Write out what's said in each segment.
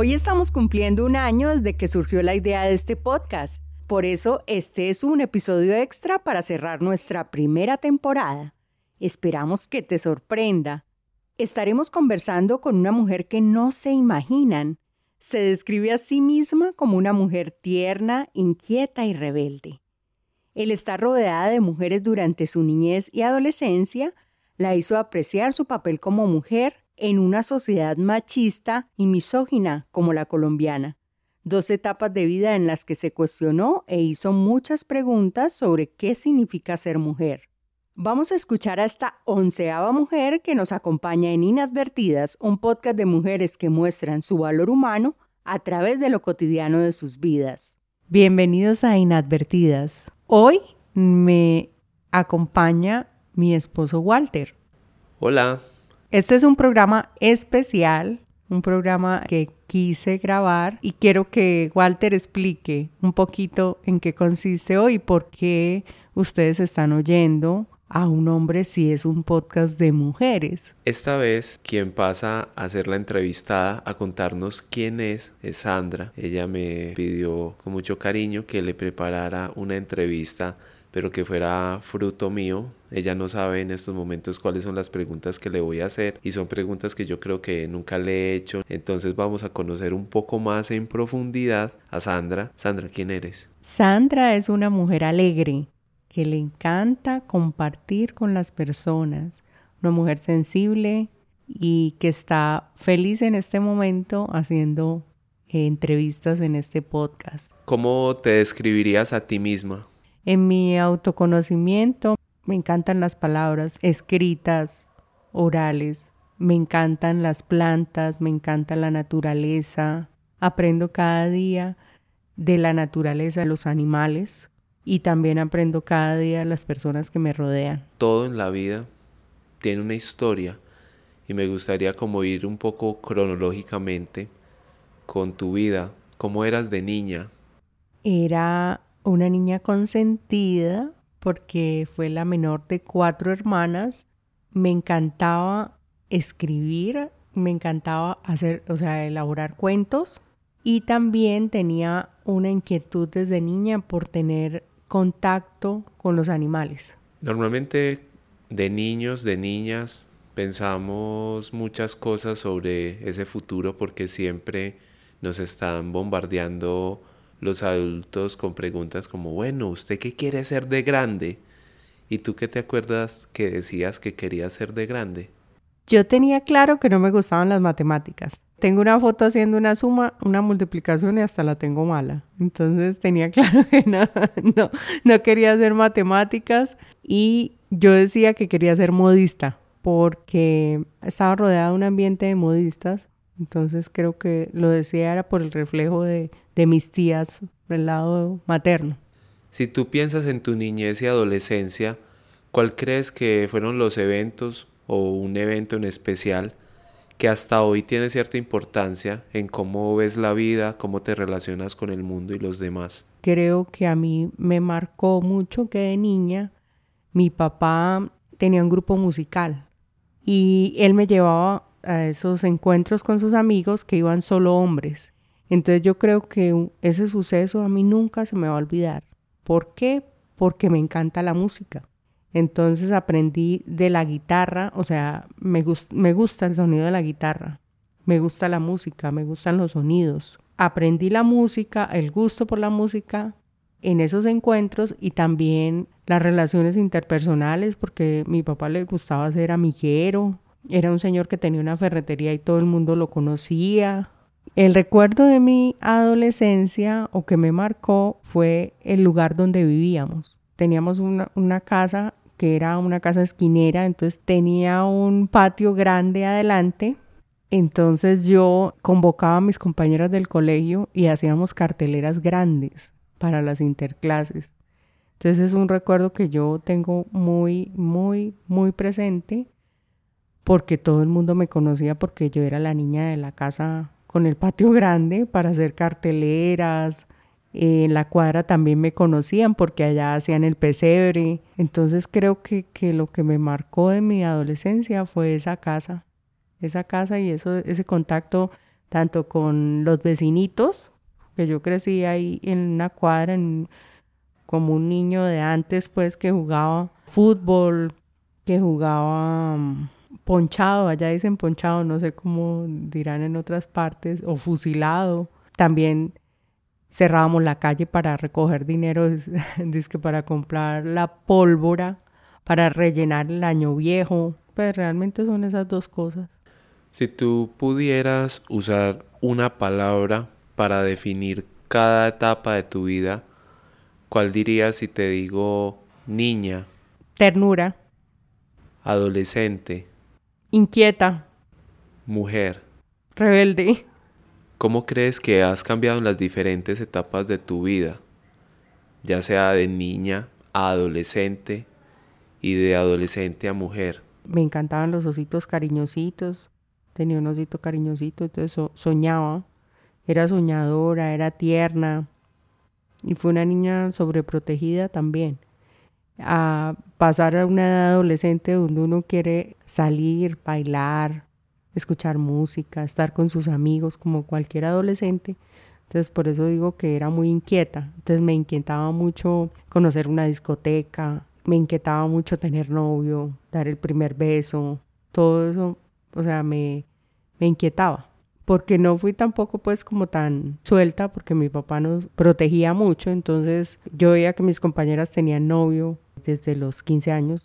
Hoy estamos cumpliendo un año desde que surgió la idea de este podcast. Por eso este es un episodio extra para cerrar nuestra primera temporada. Esperamos que te sorprenda. Estaremos conversando con una mujer que no se imaginan. Se describe a sí misma como una mujer tierna, inquieta y rebelde. El estar rodeada de mujeres durante su niñez y adolescencia la hizo apreciar su papel como mujer en una sociedad machista y misógina como la colombiana. Dos etapas de vida en las que se cuestionó e hizo muchas preguntas sobre qué significa ser mujer. Vamos a escuchar a esta onceava mujer que nos acompaña en Inadvertidas, un podcast de mujeres que muestran su valor humano a través de lo cotidiano de sus vidas. Bienvenidos a Inadvertidas. Hoy me acompaña mi esposo Walter. Hola. Este es un programa especial, un programa que quise grabar y quiero que Walter explique un poquito en qué consiste hoy por qué ustedes están oyendo a un hombre si es un podcast de mujeres. Esta vez quien pasa a ser la entrevistada a contarnos quién es es Sandra. Ella me pidió con mucho cariño que le preparara una entrevista pero que fuera fruto mío. Ella no sabe en estos momentos cuáles son las preguntas que le voy a hacer y son preguntas que yo creo que nunca le he hecho. Entonces vamos a conocer un poco más en profundidad a Sandra. Sandra, ¿quién eres? Sandra es una mujer alegre que le encanta compartir con las personas, una mujer sensible y que está feliz en este momento haciendo entrevistas en este podcast. ¿Cómo te describirías a ti misma? En mi autoconocimiento me encantan las palabras escritas, orales, me encantan las plantas, me encanta la naturaleza, aprendo cada día de la naturaleza de los animales y también aprendo cada día de las personas que me rodean. Todo en la vida tiene una historia y me gustaría como ir un poco cronológicamente con tu vida, cómo eras de niña. Era una niña consentida porque fue la menor de cuatro hermanas. Me encantaba escribir, me encantaba hacer, o sea, elaborar cuentos y también tenía una inquietud desde niña por tener contacto con los animales. Normalmente de niños, de niñas, pensamos muchas cosas sobre ese futuro porque siempre nos están bombardeando los adultos con preguntas como, bueno, ¿usted qué quiere ser de grande? ¿Y tú qué te acuerdas que decías que querías ser de grande? Yo tenía claro que no me gustaban las matemáticas. Tengo una foto haciendo una suma, una multiplicación y hasta la tengo mala. Entonces tenía claro que no, no, quería hacer matemáticas y yo decía que quería ser modista porque estaba rodeada de un ambiente de modistas. Entonces creo que lo decía era por el reflejo de, de mis tías del lado materno. Si tú piensas en tu niñez y adolescencia, ¿cuál crees que fueron los eventos o un evento en especial que hasta hoy tiene cierta importancia en cómo ves la vida, cómo te relacionas con el mundo y los demás? Creo que a mí me marcó mucho que de niña mi papá tenía un grupo musical y él me llevaba a esos encuentros con sus amigos que iban solo hombres entonces yo creo que ese suceso a mí nunca se me va a olvidar. ¿Por qué? Porque me encanta la música. Entonces aprendí de la guitarra, o sea, me, gusta el sonido de la guitarra, me gusta la música, me gustan los sonidos. Aprendí la música, el gusto por la música en esos encuentros y también las relaciones interpersonales, porque mi papá le gustaba ser amiguero, era un señor que tenía una ferretería y todo el mundo lo conocía, el recuerdo de mi adolescencia o que me marcó fue el lugar donde vivíamos. Teníamos una, casa que era una casa esquinera, entonces tenía un patio grande adelante. Entonces yo convocaba a mis compañeras del colegio y hacíamos carteleras grandes para las interclases. Entonces es un recuerdo que yo tengo muy, muy, muy presente porque todo el mundo me conocía porque yo era la niña de la casa con el patio grande para hacer carteleras, en la cuadra también me conocían porque allá hacían el pesebre. Entonces creo que, que, lo que me marcó de mi adolescencia fue esa casa. Esa casa y eso, ese contacto tanto con los vecinitos, que yo crecí ahí en una cuadra como un niño de antes, pues que jugaba fútbol, que jugaba mm, ponchado, allá dicen ponchado, no sé cómo dirán en otras partes, o fusilado. También cerrábamos la calle para recoger dinero, que para comprar la pólvora, para rellenar el año viejo. Pues realmente son esas dos cosas. Si tú pudieras usar una palabra para definir cada etapa de tu vida, ¿cuál dirías si te digo niña? Ternura. Adolescente. Inquieta. Mujer. Rebelde. ¿Cómo crees que has cambiado en las diferentes etapas de tu vida? Ya sea de niña a adolescente y de adolescente a mujer. Me encantaban los ositos cariñositos. Tenía un osito cariñosito, entonces soñaba. Era soñadora, era tierna. Y fue una niña sobreprotegida también. A pasar a una edad adolescente donde uno quiere salir, bailar, escuchar música, estar con sus amigos como cualquier adolescente. Entonces por eso digo que era muy inquieta. Entonces me inquietaba mucho conocer una discoteca, me inquietaba mucho tener novio, dar el primer beso, todo eso, o sea, me, me inquietaba. Porque no fui tampoco pues como tan suelta, porque mi papá nos protegía mucho, entonces yo veía que mis compañeras tenían novio desde los 15 años.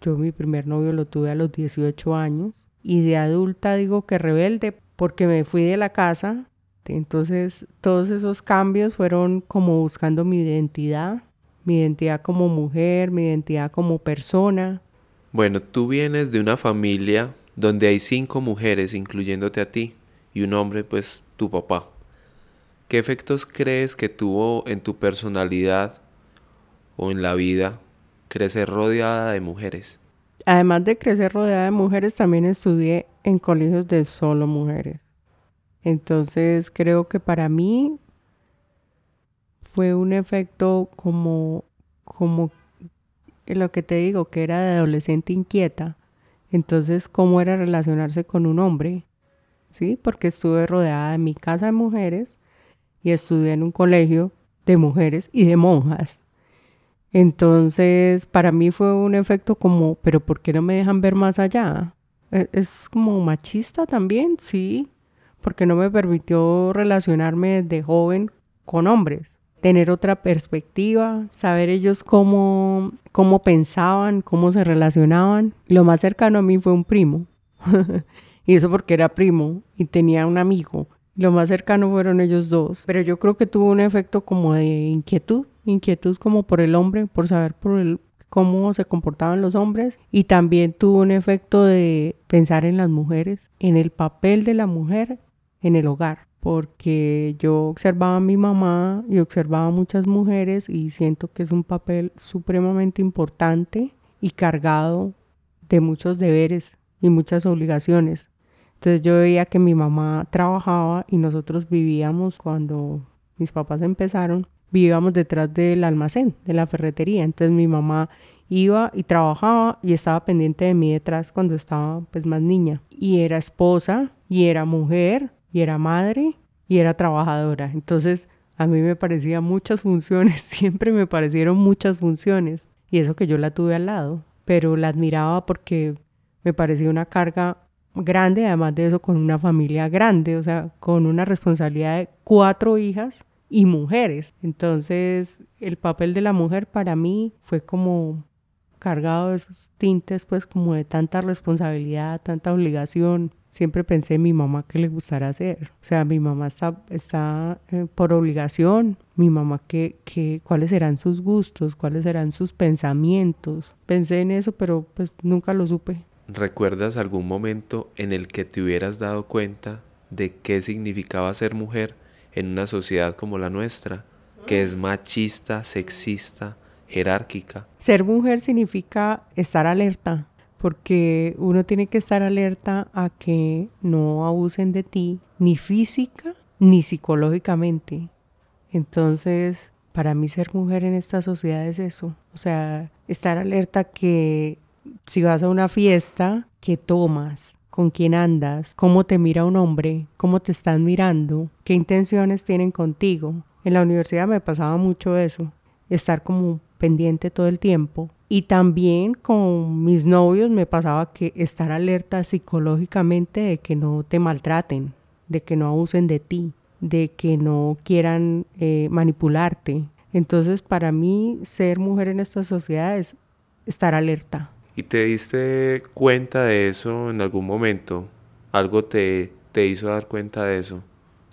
Yo mi primer novio lo tuve a los 18 años y de adulta digo que rebelde porque me fui de la casa. Entonces todos esos cambios fueron como buscando mi identidad, mi identidad como mujer, mi identidad como persona. Bueno, tú vienes de una familia donde hay cinco mujeres, incluyéndote a ti, y un hombre, pues tu papá. ¿Qué efectos crees que tuvo en tu personalidad o en la vida crecer rodeada de mujeres? además de crecer rodeada de mujeres, también estudié en colegios de solo mujeres. Entonces creo que para mí fue un efecto como, como lo que te digo, que era de adolescente inquieta. Entonces, ¿cómo era relacionarse con un hombre? ¿Sí? Porque estuve rodeada de mi casa de mujeres y estudié en un colegio de mujeres y de monjas. Entonces, para mí fue un efecto como, pero ¿por qué no me dejan ver más allá? E, es como machista también, sí, porque no me permitió relacionarme desde joven con hombres, tener otra perspectiva, saber ellos cómo, cómo pensaban, cómo se relacionaban. Lo más cercano a mí fue un primo, y eso porque era primo y tenía un amigo. Lo más cercano fueron ellos dos, pero yo creo que tuvo un efecto como de inquietud inquietud como por el hombre, por saber cómo se comportaban los hombres. Y también tuvo un efecto de pensar en las mujeres, en el papel de la mujer en el hogar, porque yo observaba a mi mamá y observaba a muchas mujeres y siento que es un papel supremamente importante y cargado de muchos deberes y muchas obligaciones. Entonces yo veía que mi mamá trabajaba y nosotros vivíamos cuando mis papás empezaron vivíamos detrás del almacén, de la ferretería. Entonces mi mamá iba y trabajaba y estaba pendiente de mí detrás cuando estaba pues más niña. Y era esposa, y era mujer, y era madre, y era trabajadora. Entonces a mí me parecían muchas funciones, siempre me parecieron muchas funciones. Y eso que yo la tuve al lado, pero la admiraba porque me parecía una carga grande, además de eso con una familia grande, o sea, con una responsabilidad de cuatro hijas y mujeres. Entonces, el papel de la mujer para mí fue como cargado de esos tintes, pues como de tanta responsabilidad, tanta obligación. siempre pensé en mi mamá qué le gustará hacer. O sea, mi mamá está, está eh, por obligación, mi mamá qué, qué, cuáles serán sus gustos, cuáles serán sus pensamientos. Pensé en eso, pero pues nunca lo supe. ¿Recuerdas algún momento en el que te hubieras dado cuenta de qué significaba ser mujer en una sociedad como la nuestra, que es machista, sexista, jerárquica? Ser mujer significa estar alerta, porque uno tiene que estar alerta a que no abusen de ti, ni física ni psicológicamente. Entonces, para mí ser mujer en esta sociedad es eso, o sea, estar alerta que si vas a una fiesta, ¿qué tomas? ¿Con quién andas? ¿Cómo te mira un hombre? ¿Cómo te están mirando? ¿Qué intenciones tienen contigo? En la universidad me pasaba mucho eso, estar como pendiente todo el tiempo y también con mis novios me pasaba que estar alerta psicológicamente de que no te maltraten, de que no abusen de ti, de que no quieran eh, manipularte. Entonces para mí ser mujer en esta sociedad es estar alerta. ¿Y te diste cuenta de eso en algún momento? ¿Algo te, te hizo dar cuenta de eso?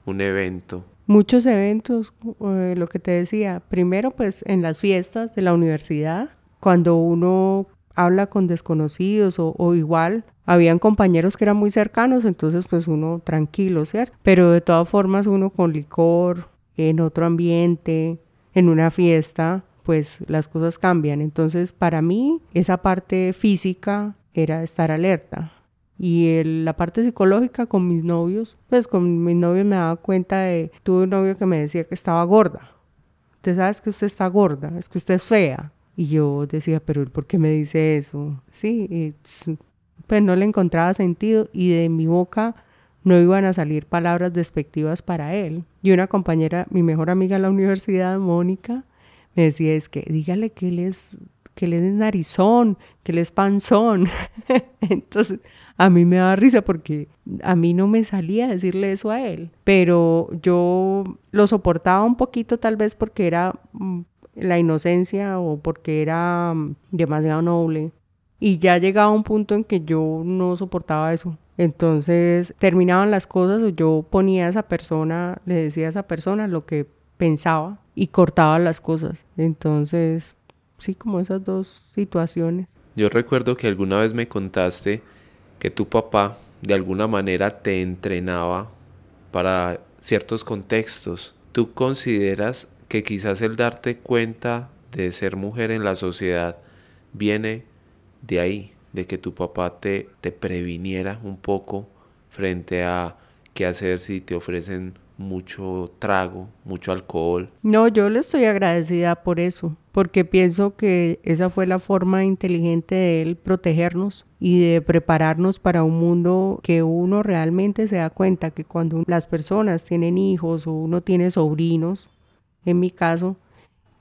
¿Un evento? Muchos eventos, eh, lo que te decía. Primero pues en las fiestas de la universidad cuando uno habla con desconocidos o, igual habían compañeros que eran muy cercanos, entonces pues uno tranquilo, ¿cierto? Pero de todas formas uno con licor, en otro ambiente, en una fiesta, pues las cosas cambian. Entonces para mí esa parte física era estar alerta. Y la parte psicológica con mis novios, pues con mis novios me daba cuenta de, tuve un novio que me decía que estaba gorda. Usted sabe que usted está gorda, es que usted es fea. Y yo decía, pero ¿por qué me dice eso? Sí, pues no le encontraba sentido y de mi boca no iban a salir palabras despectivas para él. Y una compañera, mi mejor amiga en la universidad, Mónica, decía, es que dígale que él que él es narizón, que él es panzón. Entonces, a mí me daba risa porque a mí no me salía decirle eso a él, pero yo lo soportaba un poquito tal vez porque era mm, la inocencia o porque era mm, demasiado noble. Y ya llegaba un punto en que yo no soportaba eso. Entonces terminaban las cosas o yo ponía a esa persona, le decía a esa persona lo que pensaba y cortaba las cosas. Entonces, sí, como esas dos situaciones. Yo recuerdo que alguna vez me contaste que tu papá de alguna manera te entrenaba para ciertos contextos. ¿Tú consideras que quizás el darte cuenta de ser mujer en la sociedad viene de ahí, de que tu papá te, te previniera un poco frente a qué hacer si te ofrecen mucho trago, mucho alcohol. No, yo le estoy agradecida por eso, porque pienso que esa fue la forma inteligente de él protegernos y de prepararnos para un mundo que uno realmente se da cuenta que cuando las personas tienen hijos o uno tiene sobrinos, en mi caso,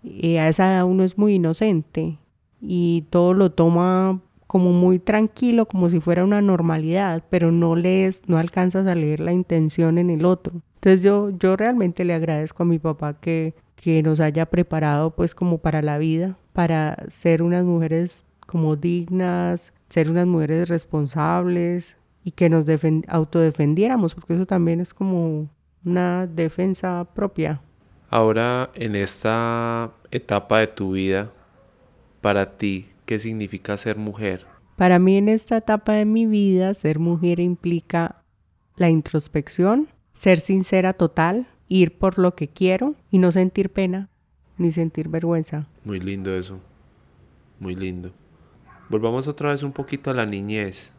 eh, a esa edad uno es muy inocente y todo lo toma como muy tranquilo, como si fuera una normalidad, pero no lees, no alcanzas a leer la intención en el otro. Entonces yo, yo realmente le agradezco a mi papá que, que nos haya preparado pues como para la vida, para ser unas mujeres como dignas, ser unas mujeres responsables y que nos autodefendiéramos, porque eso también es como una defensa propia. Ahora, en esta etapa de tu vida, para ti, ¿qué significa ser mujer? Para mí en esta etapa de mi vida, ser mujer implica la introspección, ser sincera total, ir por lo que quiero y no sentir pena ni sentir vergüenza. Muy lindo eso, muy lindo. Volvamos otra vez un poquito a la niñez.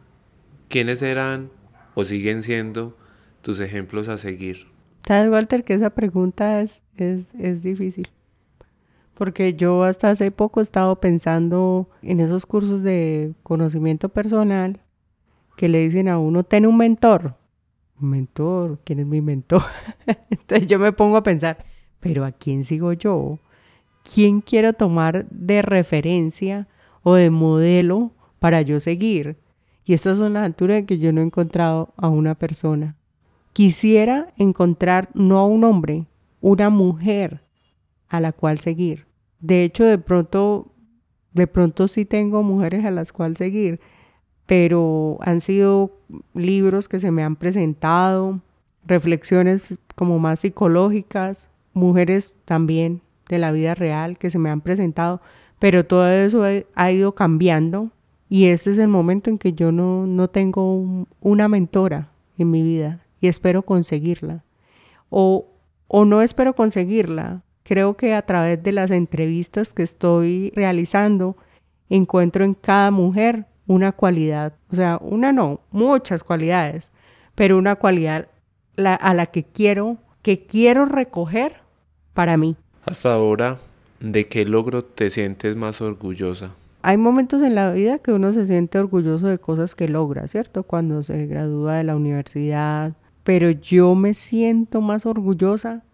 ¿Quiénes eran o siguen siendo tus ejemplos a seguir? ¿Sabes, Walter, que esa pregunta es, es, difícil? Porque yo hasta hace poco he estado pensando en esos cursos de conocimiento personal que le dicen a uno, ten un mentor. ¿Un mentor? ¿Quién es mi mentor? Entonces yo me pongo a pensar, pero ¿a quién sigo yo? ¿Quién quiero tomar de referencia o de modelo para yo seguir? Y estas son las alturas en que yo no he encontrado a una persona. Quisiera encontrar no a un hombre, una mujer a la cual seguir. De hecho, de pronto, de pronto sí tengo mujeres a las cuales seguir, pero han sido libros que se me han presentado, reflexiones como más psicológicas, mujeres también de la vida real que se me han presentado, pero todo eso ha ido cambiando y este es el momento en que yo no, no tengo una mentora en mi vida y espero conseguirla. O, o no espero conseguirla. Creo que a través de las entrevistas que estoy realizando, encuentro en cada mujer una cualidad, o sea, una no, muchas cualidades, pero una cualidad a la que quiero, que quiero recoger para mí. Hasta ahora, ¿de qué logro te sientes más orgullosa? Hay momentos en la vida que uno se siente orgulloso de cosas que logra, ¿cierto? Cuando se gradúa de la universidad, pero yo me siento más orgullosa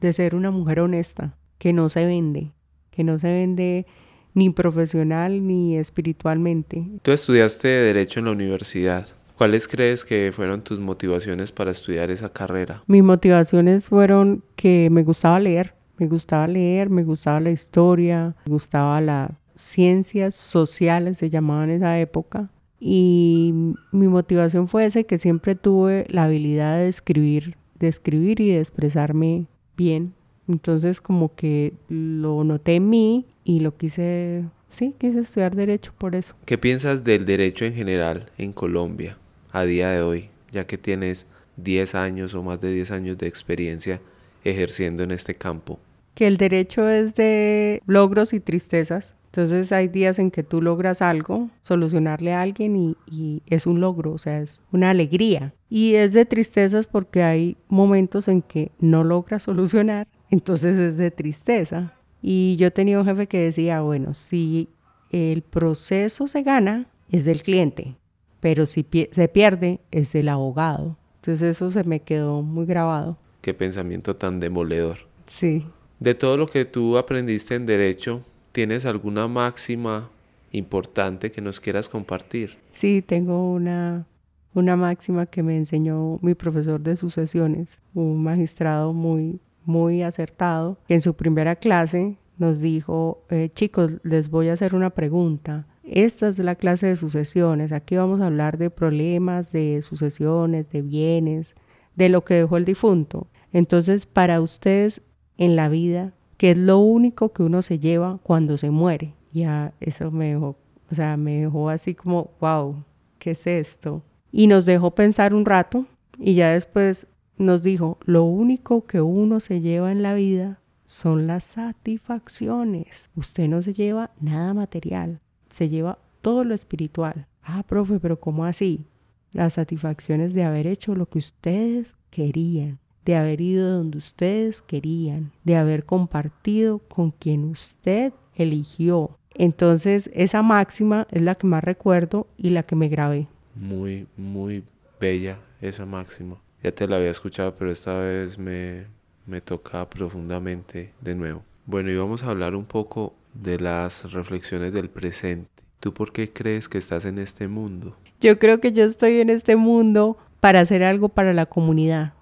de ser una mujer honesta, que no se vende, que no se vende ni profesional ni espiritualmente. Tú estudiaste Derecho en la universidad. ¿Cuáles crees que fueron tus motivaciones para estudiar esa carrera? Mis motivaciones fueron que me gustaba leer, me gustaba leer, me gustaba la historia, me gustaba las ciencias sociales, se llamaban en esa época. Y mi motivación fue ese, que siempre tuve la habilidad de escribir, de escribir y de expresarme bien. Entonces como que lo noté en mí y lo quise, sí, quise estudiar derecho por eso. ¿Qué piensas del derecho en general en Colombia a día de hoy, ya que tienes 10 años o más de 10 años de experiencia ejerciendo en este campo? Que el derecho es de logros y tristezas. Entonces hay días en que tú logras algo, solucionarle a alguien y, y, es un logro, o sea, es una alegría. Y es de tristezas porque hay momentos en que no logras solucionar, entonces es de tristeza. Y yo tenía un jefe que decía, bueno, si el proceso se gana, es del cliente, pero si se pierde, es del abogado. Entonces eso se me quedó muy grabado. Qué pensamiento tan demoledor. Sí. De todo lo que tú aprendiste en derecho, ¿tienes alguna máxima importante que nos quieras compartir? Sí, tengo una, una máxima que me enseñó mi profesor de sucesiones, un magistrado muy muy acertado, que en su primera clase nos dijo, eh, chicos, les voy a hacer una pregunta. Esta es la clase de sucesiones. Aquí vamos a hablar de problemas, de sucesiones, de bienes, de lo que dejó el difunto. Entonces, para ustedes en la vida, ¿qué es lo único que uno se lleva cuando se muere? Ya eso me dejó, o sea, me dejó así como, wow, ¿qué es esto? Y nos dejó pensar un rato y ya después nos dijo, lo único que uno se lleva en la vida son las satisfacciones. Usted no se lleva nada material, se lleva todo lo espiritual. Ah, profe, pero ¿cómo así? Las satisfacciones de haber hecho lo que ustedes querían, de haber ido donde ustedes querían, de haber compartido con quien usted eligió. Entonces, esa máxima es la que más recuerdo y la que me grabé. Muy, muy bella esa máxima. Ya te la había escuchado, pero esta vez me, me toca profundamente de nuevo. Bueno, y vamos a hablar un poco de las reflexiones del presente. ¿Tú por qué crees que estás en este mundo? Yo creo que yo estoy en este mundo para hacer algo para la comunidad,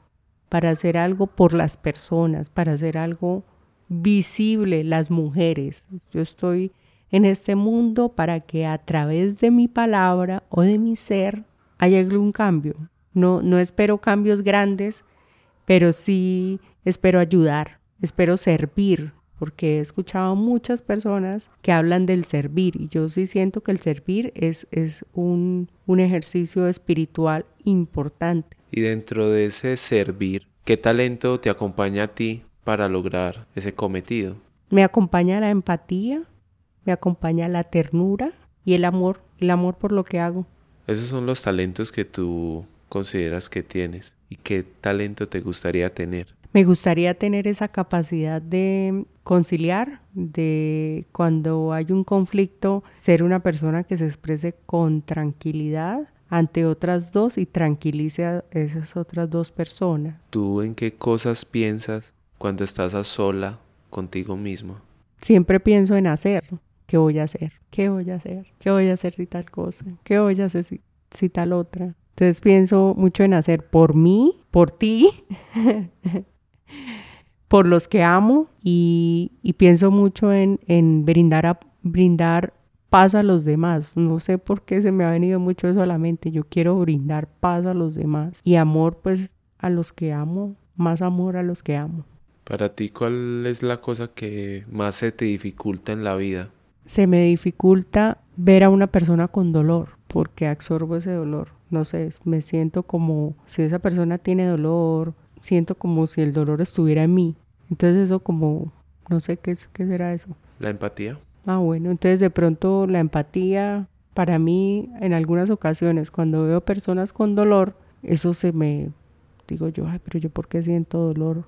para hacer algo por las personas, para hacer algo visible, las mujeres. Yo estoy en este mundo para que a través de mi palabra o de mi ser haya un cambio. No, no espero cambios grandes, pero sí espero ayudar, espero servir, porque he escuchado muchas personas que hablan del servir y yo sí siento que el servir es, es un, un ejercicio espiritual importante. Y dentro de ese servir, ¿qué talento te acompaña a ti para lograr ese cometido? Me acompaña la empatía, me acompaña la ternura y el amor, el amor por lo que hago. Esos son los talentos que tú consideras que tienes y qué talento te gustaría tener? Me gustaría tener esa capacidad de conciliar, de cuando hay un conflicto, ser una persona que se exprese con tranquilidad ante otras dos y tranquilice a esas otras dos personas. ¿Tú en qué cosas piensas cuando estás a sola contigo mismo? Siempre pienso en hacer. ¿Qué voy a hacer? ¿Qué voy a hacer? ¿Qué voy a hacer si tal cosa? ¿Qué voy a hacer si, si tal otra? Entonces pienso mucho en hacer por mí, por ti, por los que amo y, pienso mucho en, brindar, brindar paz a los demás. No sé por qué se me ha venido mucho eso a la mente. Yo quiero brindar paz a los demás y amor pues a los que amo, más amor a los que amo. Para ti, ¿cuál es la cosa que más se te dificulta en la vida? Se me dificulta ver a una persona con dolor porque absorbo ese dolor. No sé, me siento como si esa persona tiene dolor, siento como si el dolor estuviera en mí. Entonces eso como, no sé qué, es, qué será eso. La empatía. Ah, bueno, entonces de pronto la empatía, para mí, en algunas ocasiones, cuando veo personas con dolor, eso se me, digo yo, ay, pero yo por qué siento dolor.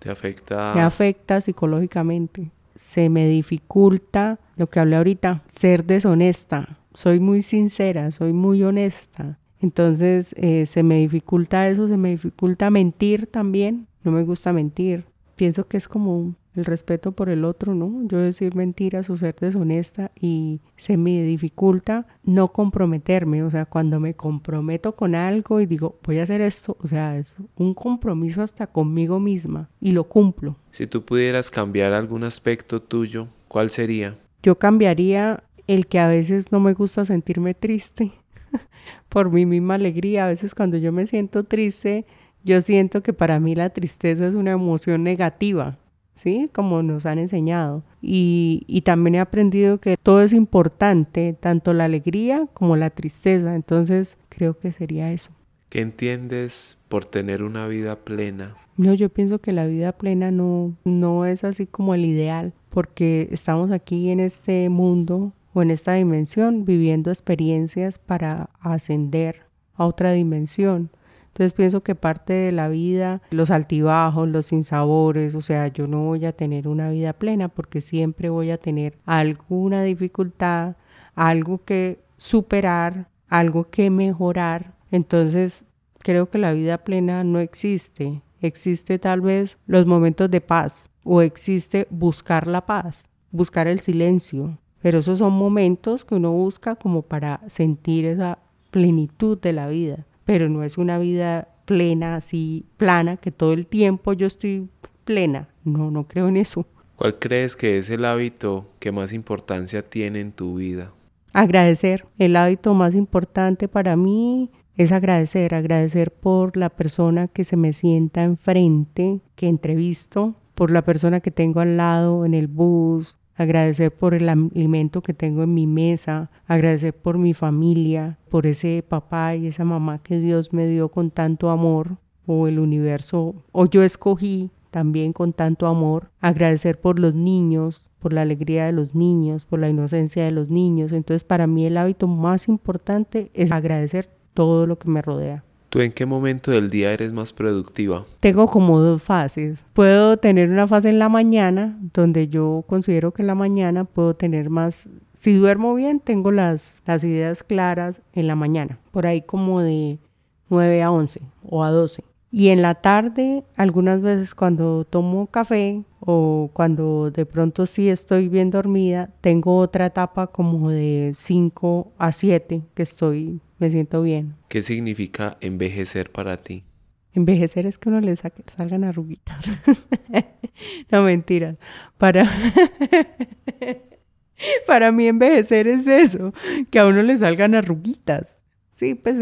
¿Te afecta? Me afecta psicológicamente. Se me dificulta, lo que hablé ahorita, ser deshonesta. Soy muy sincera, soy muy honesta. Entonces eh, se me dificulta eso, se me dificulta mentir también. No me gusta mentir. Pienso que es como el respeto por el otro, ¿no? Yo decir mentiras o ser deshonesta y se me dificulta no comprometerme, o sea, cuando me comprometo con algo y digo, voy a hacer esto, o sea, es un compromiso hasta conmigo misma y lo cumplo. Si tú pudieras cambiar algún aspecto tuyo, ¿cuál sería? Yo cambiaría el que a veces no me gusta sentirme triste por mi misma alegría, a veces cuando yo me siento triste, yo siento que para mí la tristeza es una emoción negativa ¿sí? Como nos han enseñado. Y, y, también he aprendido que todo es importante, tanto la alegría como la tristeza. Entonces creo que sería eso. ¿Qué entiendes por tener una vida plena? No, yo pienso que la vida plena no, no es así como el ideal, porque estamos aquí en este mundo o en esta dimensión viviendo experiencias para ascender a otra dimensión. Entonces pienso que parte de la vida, los altibajos, los sinsabores, o sea, yo no voy a tener una vida plena porque siempre voy a tener alguna dificultad, algo que superar, algo que mejorar. Entonces creo que la vida plena no existe. Existe tal vez los momentos de paz o existe buscar la paz, buscar el silencio. Pero esos son momentos que uno busca como para sentir esa plenitud de la vida pero no es una vida plena, así plana, que todo el tiempo yo estoy plena. No, no creo en eso. ¿Cuál crees que es el hábito que más importancia tiene en tu vida? Agradecer. El hábito más importante para mí es agradecer, agradecer por la persona que se me sienta enfrente, que entrevisto, por la persona que tengo al lado en el bus, agradecer por el alimento que tengo en mi mesa, agradecer por mi familia, por ese papá y esa mamá que Dios me dio con tanto amor, o el universo, o yo escogí también con tanto amor, agradecer por los niños, por la alegría de los niños, por la inocencia de los niños. Entonces para mí el hábito más importante es agradecer todo lo que me rodea. ¿Tú en qué momento del día eres más productiva? Tengo como dos fases. Puedo tener una fase en la mañana, donde yo considero que en la mañana puedo tener más... Si duermo bien, tengo las, las ideas claras en la mañana, por ahí como de 9 a 11 o a 12. Y en la tarde, algunas veces cuando tomo café o cuando de pronto sí estoy bien dormida, tengo otra etapa como de 5 a 7 que estoy me siento bien. ¿Qué significa envejecer para ti? Envejecer es que uno le salgan arruguitas. no, mentiras. Para... para mí envejecer es eso, que a uno le salgan arruguitas. Sí, pues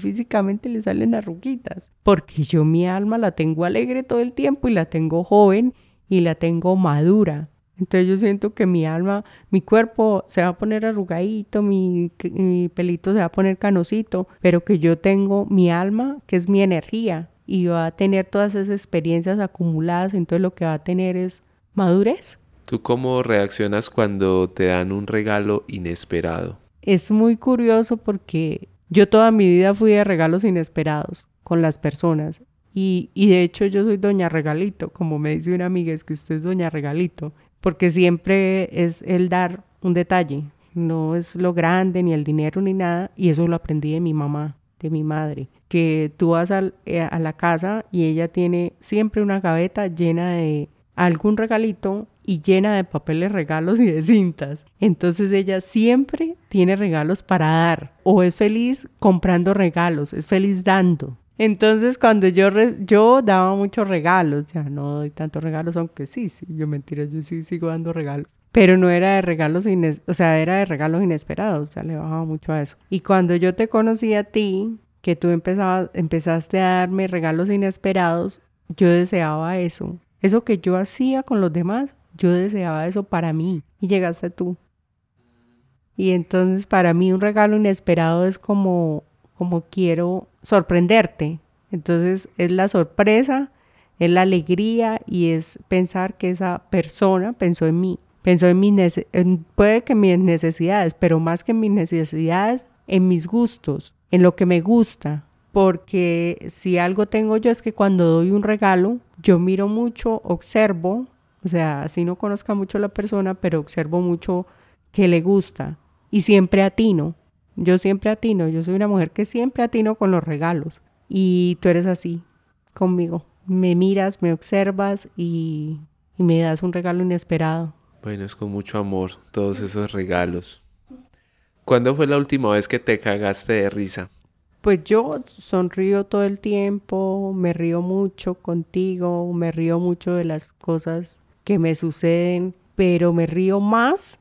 físicamente le salen arruguitas. Porque yo mi alma la tengo alegre todo el tiempo y la tengo joven y la tengo madura. Entonces yo siento que mi alma, mi cuerpo se va a poner arrugadito, mi, mi, pelito se va a poner canosito, pero que yo tengo mi alma, que es mi energía, y va a tener todas esas experiencias acumuladas, entonces lo que va a tener es madurez. ¿Tú cómo reaccionas cuando te dan un regalo inesperado? Es muy curioso porque yo toda mi vida fui de regalos inesperados con las personas. Y, y de hecho yo soy doña regalito, como me dice una amiga, es que usted es doña regalito porque siempre es el dar un detalle, no es lo grande, ni el dinero, ni nada, y eso lo aprendí de mi mamá, de mi madre, que tú vas eh, a la casa y ella tiene siempre una gaveta llena de algún regalito y llena de papeles regalos y de cintas. Entonces ella siempre tiene regalos para dar o es feliz comprando regalos, es feliz dando. Entonces, cuando yo, yo daba muchos regalos, ya no doy tantos regalos, aunque sí, sí, yo mentira, yo sí sigo dando regalos. pero no era de regalos, o sea, era de regalos inesperados, sea, le bajaba mucho a eso. Y cuando yo te conocí a ti, que tú empezabas, empezaste a darme regalos inesperados, yo deseaba eso. Eso que yo hacía con los demás, yo deseaba eso para mí. Y llegaste tú. Y entonces para mí un regalo inesperado es como, como quiero sorprenderte. Entonces es la sorpresa, es la alegría y es pensar que esa persona pensó en mí Pensó en mis puede que mis necesidades, pero más que en mis necesidades, en mis gustos, en lo que me gusta. Porque si algo tengo yo es que cuando doy un regalo, yo miro mucho, observo, o sea, así no conozca mucho a la persona, pero observo mucho que le gusta. Y siempre atino. Yo siempre atino. Yo soy una mujer que siempre atino con los regalos. Y tú eres así conmigo. Me miras, me observas y, y me das un regalo inesperado. Bueno, es con mucho amor todos esos regalos. ¿Cuándo fue la última vez que te cagaste de risa? Pues yo sonrío todo el tiempo, me río mucho contigo, me río mucho de las cosas que me suceden, pero me río más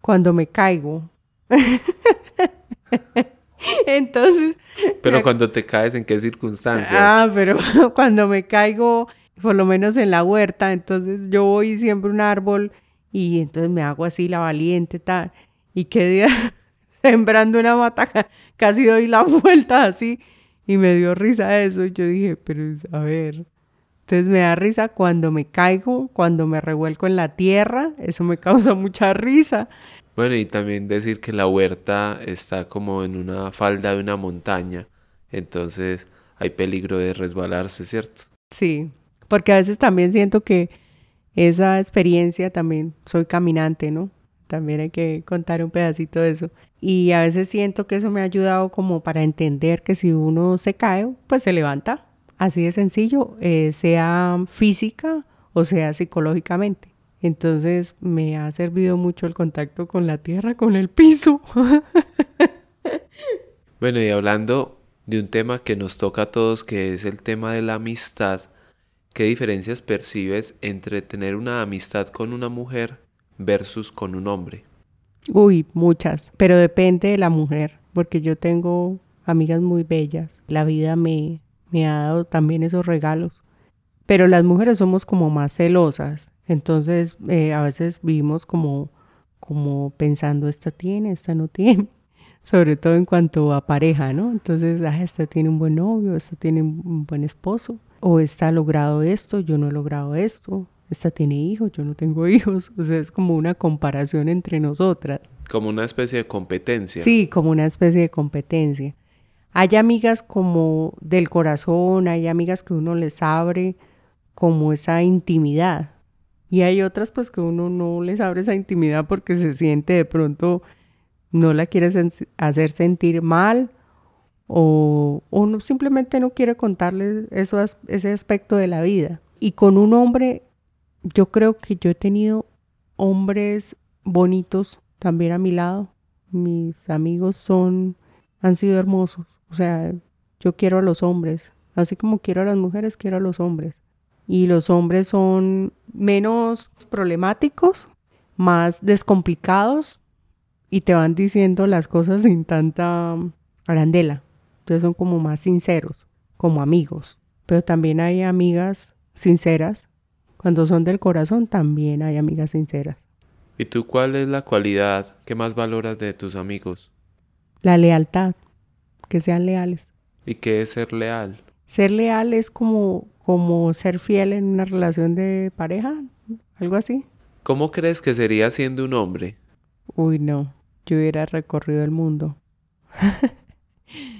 cuando me caigo. Entonces... Pero cuando te caes, ¿en qué circunstancias? Ah, pero cuando me caigo, por lo menos en la huerta, entonces yo voy siempre un árbol y entonces me hago así la valiente, tal. Y qué día sembrando una mata, casi doy la vuelta así. Y me dio risa eso. Y yo dije, pero a ver. Entonces me da risa cuando me caigo, cuando me revuelco en la tierra. Eso me causa mucha risa. Bueno, y también decir que la huerta está como en una falda de una montaña. Entonces hay peligro de resbalarse, ¿cierto? Sí, porque a veces también siento que esa experiencia también, soy caminante, ¿no? También hay que contar un pedacito de eso. Y a veces siento que eso me ha ayudado como para entender que si uno se cae, pues se levanta. Así de sencillo, eh, sea física o sea psicológicamente. Entonces me ha servido mucho el contacto con la tierra, con el piso. bueno, y hablando de un tema que nos toca a todos, que es el tema de la amistad, ¿Qué diferencias percibes entre tener una amistad con una mujer versus con un hombre? Uy, muchas, pero depende de la mujer, porque yo tengo amigas muy bellas. La vida me, me ha dado también esos regalos. Pero las mujeres somos como más celosas, entonces eh, a veces vivimos como, como pensando, esta tiene, esta no tiene, sobre todo en cuanto a pareja, ¿no? Entonces, ah, esta tiene un buen novio, esta tiene un buen esposo, o está logrado esto, yo no he logrado esto, esta tiene hijos, yo no tengo hijos, o sea, es como una comparación entre nosotras. Como una especie de competencia. Sí, como una especie de competencia. Hay amigas como del corazón, hay amigas que uno les abre como esa intimidad. Y hay otras pues que uno no les abre esa intimidad porque se siente de pronto, no la quiere hacer sentir mal o, o simplemente no quiere contarles eso, ese aspecto de la vida. Y con un hombre, yo creo que yo he tenido hombres bonitos también a mi lado. Mis amigos son, han sido hermosos. O sea, yo quiero a los hombres. Así como quiero a las mujeres, quiero a los hombres. Y los hombres son menos problemáticos, más descomplicados y te van diciendo las cosas sin tanta arandela. Entonces son como más sinceros, como amigos. Pero también hay amigas sinceras. Cuando son del corazón también hay amigas sinceras. ¿Y tú cuál es la cualidad que más valoras de tus amigos? La lealtad, que sean leales. ¿Y qué es ser leal? Ser leal es como, como ser fiel en una relación de pareja, algo así. ¿Cómo crees que sería siendo un hombre? Uy, no, yo hubiera recorrido el mundo.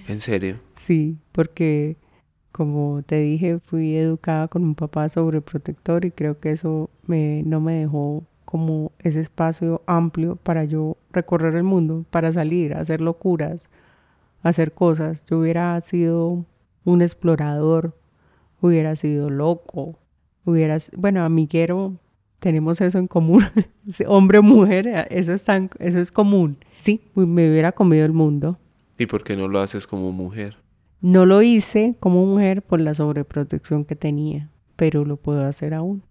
¿En serio? Sí, porque como te dije, fui educada con un papá sobreprotector y creo que eso me, no me dejó como ese espacio amplio para yo recorrer el mundo, para salir, hacer locuras, hacer cosas. Yo hubiera sido un explorador, hubiera sido loco, hubiera, bueno, amiguero, tenemos eso en común, hombre o mujer, eso es, tan, eso es común. Sí, me hubiera comido el mundo. ¿Y por qué no lo haces como mujer? No lo hice como mujer por la sobreprotección que tenía, pero lo puedo hacer aún.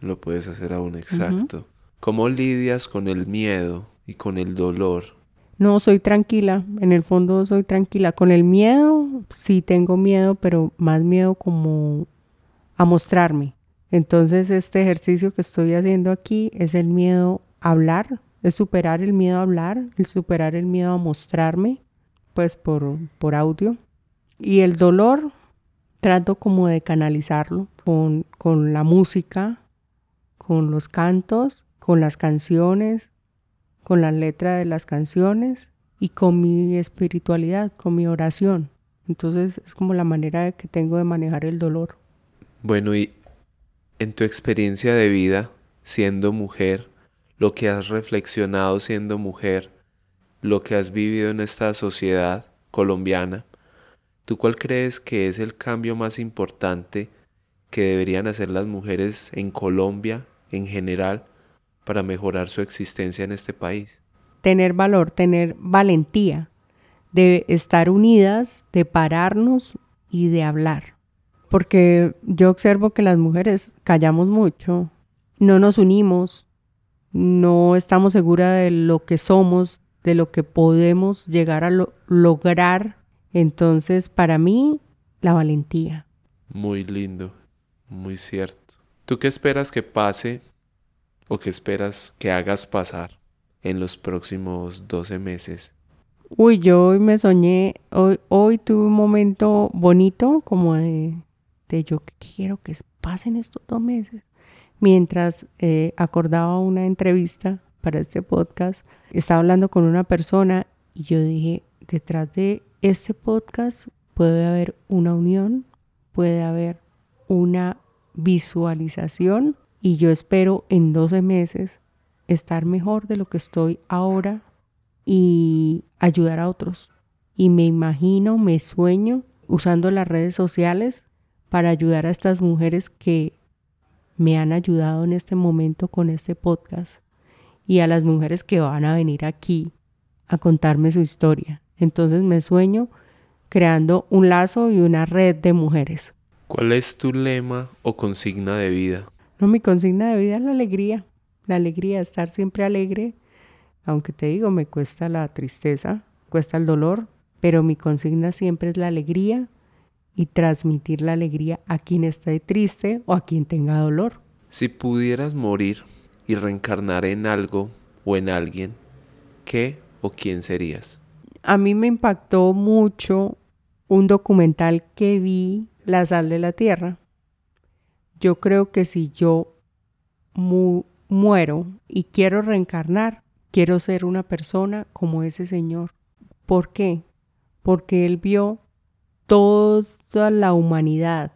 Lo puedes hacer aún, exacto. ¿Cómo lidias con el miedo y con el dolor? No, soy tranquila, en el fondo soy tranquila. Con el miedo, sí tengo miedo, pero más miedo como a mostrarme. Entonces este ejercicio que estoy haciendo aquí es el miedo a hablar, es superar el miedo a hablar, el superar el miedo a mostrarme, pues por, por audio. Y el dolor, trato como de canalizarlo con, con la música, con los cantos, con las canciones, con la letra de las canciones y con mi espiritualidad, con mi oración. Entonces es como la manera que tengo de manejar el dolor. Bueno, y en tu experiencia de vida, siendo mujer, lo que has reflexionado siendo mujer, lo que has vivido en esta sociedad colombiana, ¿tú cuál crees que es el cambio más importante que deberían hacer las mujeres en Colombia en general para mejorar su existencia en este país. Tener valor, tener valentía de estar unidas, de pararnos y de hablar. Porque yo observo que las mujeres callamos mucho, no nos unimos, no estamos seguras de lo que somos, de lo que podemos llegar a lograr. Entonces, para mí, la valentía. Muy lindo, muy cierto. ¿Tú qué esperas que pase o qué esperas que hagas pasar en los próximos 12 meses? Uy, yo hoy me soñé, hoy, tuve un momento bonito como de, de yo quiero que pasen estos dos meses. Mientras eh, acordaba una entrevista para este podcast, estaba hablando con una persona y yo dije, detrás de este podcast puede haber una unión, puede haber una visualización y yo espero en 12 meses estar mejor de lo que estoy ahora y ayudar a otros. Y me imagino, me sueño usando las redes sociales para ayudar a estas mujeres que me han ayudado en este momento con este podcast y a las mujeres que van a venir aquí a contarme su historia. Entonces me sueño creando un lazo y una red de mujeres. ¿Cuál es tu lema o consigna de vida? No, mi consigna de vida es la alegría. La alegría, estar siempre alegre. Aunque te digo, me cuesta la tristeza, cuesta el dolor, pero mi consigna siempre es la alegría y transmitir la alegría a quien esté triste o a quien tenga dolor. Si pudieras morir y reencarnar en algo o en alguien, ¿qué o quién serías? A mí me impactó mucho un documental que vi la sal de la tierra. Yo creo que si yo muero y quiero reencarnar, quiero ser una persona como ese Señor. ¿Por qué? Porque Él vio toda la humanidad.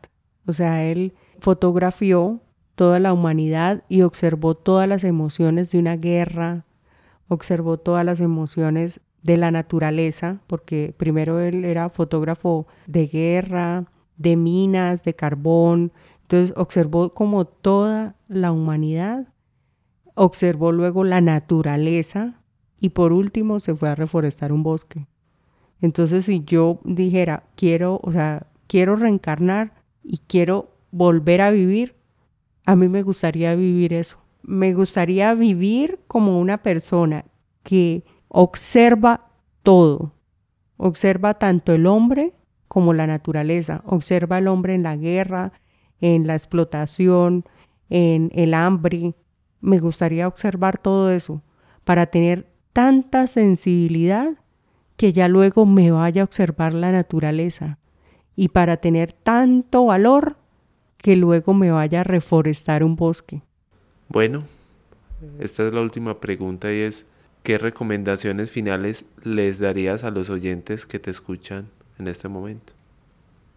O sea, Él fotografió toda la humanidad y observó todas las emociones de una guerra, observó todas las emociones de la naturaleza, porque primero él era fotógrafo de guerra, de minas, de carbón. Entonces observó como toda la humanidad, observó luego la naturaleza y por último se fue a reforestar un bosque. Entonces si yo dijera, quiero, o sea, quiero reencarnar y quiero volver a vivir, a mí me gustaría vivir eso. Me gustaría vivir como una persona que observa todo, observa tanto el hombre como la naturaleza. Observa al hombre en la guerra, en la explotación, en el hambre. Me gustaría observar todo eso para tener tanta sensibilidad que ya luego me vaya a observar la naturaleza y para tener tanto valor que luego me vaya a reforestar un bosque. Bueno, esta es la última pregunta y es, ¿qué recomendaciones finales les darías a los oyentes que te escuchan en este momento.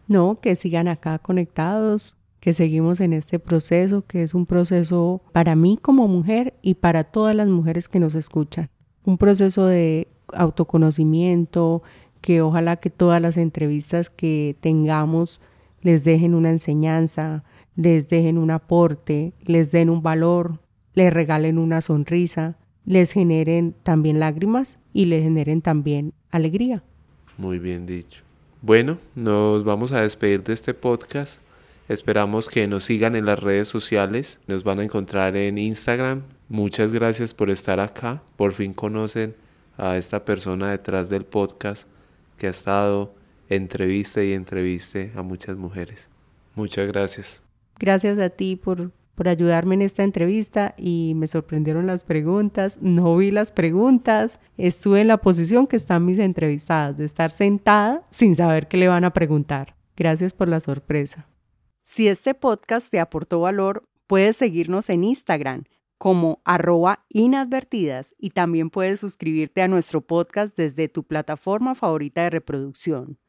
No, que sigan acá conectados, que seguimos en este proceso, que es un proceso para mí como mujer y para todas las mujeres que nos escuchan. Un proceso de autoconocimiento, que ojalá que todas las entrevistas que tengamos les dejen una enseñanza, les dejen un aporte, les den un valor, les regalen una sonrisa, les generen también lágrimas y les generen también alegría. Muy bien dicho. Bueno, nos vamos a despedir de este podcast. Esperamos que nos sigan en las redes sociales. Nos van a encontrar en Instagram, Muchas gracias por estar acá. Por fin conocen a esta persona detrás del podcast que ha estado entrevista y entreviste a muchas mujeres. Muchas gracias. Gracias a ti por, por ayudarme en esta entrevista y me sorprendieron las preguntas. No vi las preguntas. Estuve en la posición que están mis entrevistadas, de estar sentada sin saber qué le van a preguntar. Gracias por la sorpresa. Si este podcast te aportó valor, puedes seguirnos en Instagram como arroba inadvertidas y también puedes suscribirte a nuestro podcast desde tu plataforma favorita de reproducción.